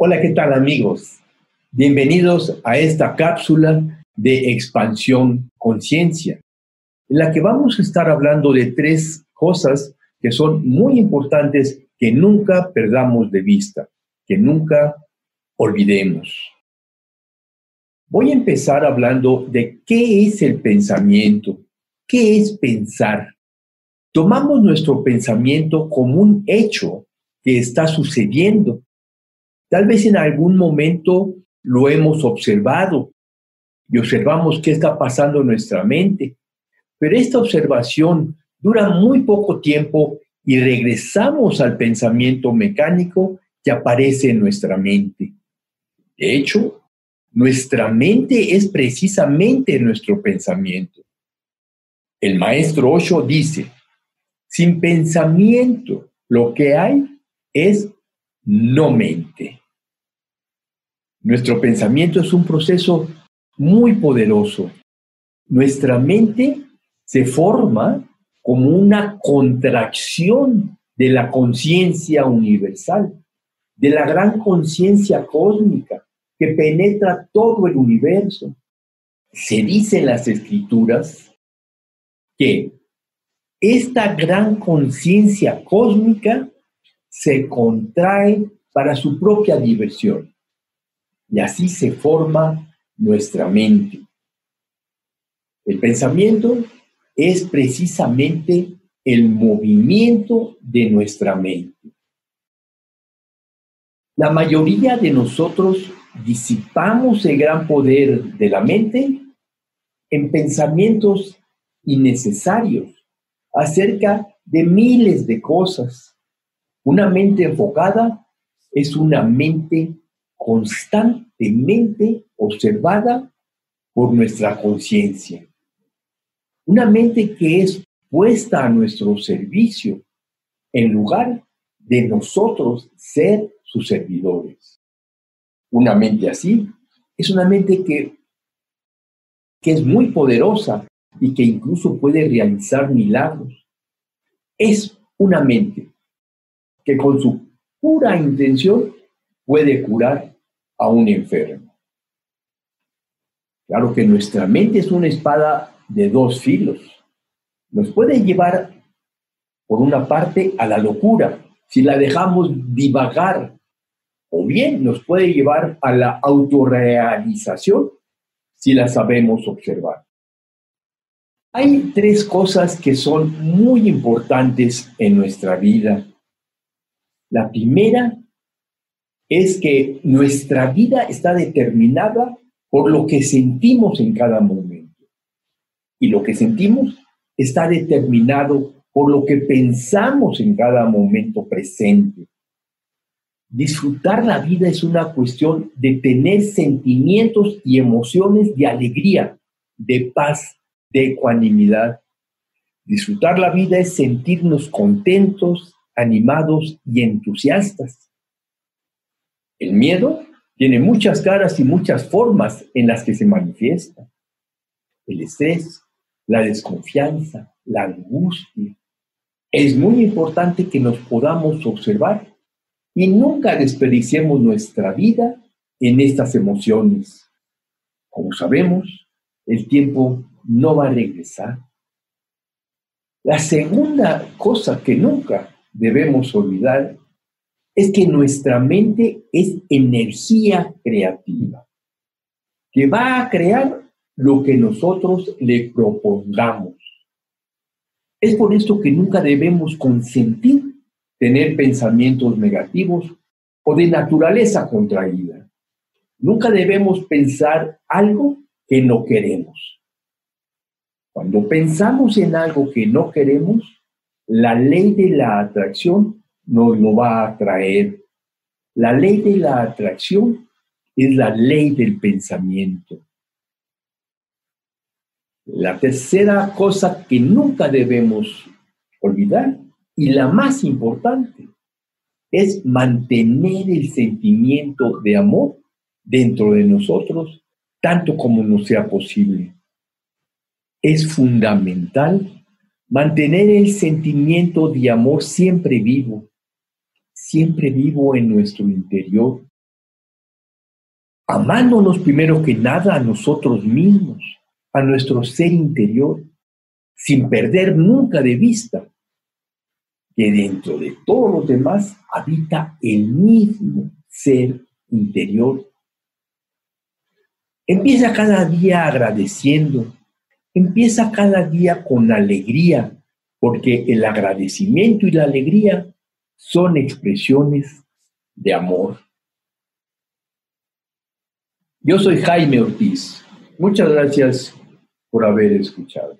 Hola, ¿qué tal amigos? Bienvenidos a esta cápsula de expansión conciencia, en la que vamos a estar hablando de tres cosas que son muy importantes que nunca perdamos de vista, que nunca olvidemos. Voy a empezar hablando de qué es el pensamiento, qué es pensar. Tomamos nuestro pensamiento como un hecho que está sucediendo. Tal vez en algún momento lo hemos observado y observamos qué está pasando en nuestra mente, pero esta observación dura muy poco tiempo y regresamos al pensamiento mecánico que aparece en nuestra mente. De hecho, nuestra mente es precisamente nuestro pensamiento. El maestro Osho dice, sin pensamiento lo que hay es no mente. Nuestro pensamiento es un proceso muy poderoso. Nuestra mente se forma como una contracción de la conciencia universal, de la gran conciencia cósmica que penetra todo el universo. Se dice en las escrituras que esta gran conciencia cósmica se contrae para su propia diversión. Y así se forma nuestra mente. El pensamiento es precisamente el movimiento de nuestra mente. La mayoría de nosotros disipamos el gran poder de la mente en pensamientos innecesarios acerca de miles de cosas. Una mente enfocada es una mente constantemente observada por nuestra conciencia. Una mente que es puesta a nuestro servicio en lugar de nosotros ser sus servidores. Una mente así es una mente que, que es muy poderosa y que incluso puede realizar milagros. Es una mente que con su pura intención puede curar a un enfermo. Claro que nuestra mente es una espada de dos filos. Nos puede llevar, por una parte, a la locura, si la dejamos divagar, o bien nos puede llevar a la autorrealización, si la sabemos observar. Hay tres cosas que son muy importantes en nuestra vida. La primera es que nuestra vida está determinada por lo que sentimos en cada momento. Y lo que sentimos está determinado por lo que pensamos en cada momento presente. Disfrutar la vida es una cuestión de tener sentimientos y emociones de alegría, de paz, de ecuanimidad. Disfrutar la vida es sentirnos contentos, animados y entusiastas. El miedo tiene muchas caras y muchas formas en las que se manifiesta. El estrés, la desconfianza, la angustia. Es muy importante que nos podamos observar y nunca desperdiciemos nuestra vida en estas emociones. Como sabemos, el tiempo no va a regresar. La segunda cosa que nunca debemos olvidar es que nuestra mente es energía creativa, que va a crear lo que nosotros le propongamos. Es por esto que nunca debemos consentir tener pensamientos negativos o de naturaleza contraída. Nunca debemos pensar algo que no queremos. Cuando pensamos en algo que no queremos, la ley de la atracción nos lo va a atraer. La ley de la atracción es la ley del pensamiento. La tercera cosa que nunca debemos olvidar y la más importante es mantener el sentimiento de amor dentro de nosotros tanto como nos sea posible es fundamental mantener el sentimiento de amor siempre vivo, siempre vivo en nuestro interior, amándonos primero que nada a nosotros mismos, a nuestro ser interior, sin perder nunca de vista que dentro de todos los demás habita el mismo ser interior. Empieza cada día agradeciendo, empieza cada día con alegría, porque el agradecimiento y la alegría son expresiones de amor. Yo soy Jaime Ortiz. Muchas gracias por haber escuchado.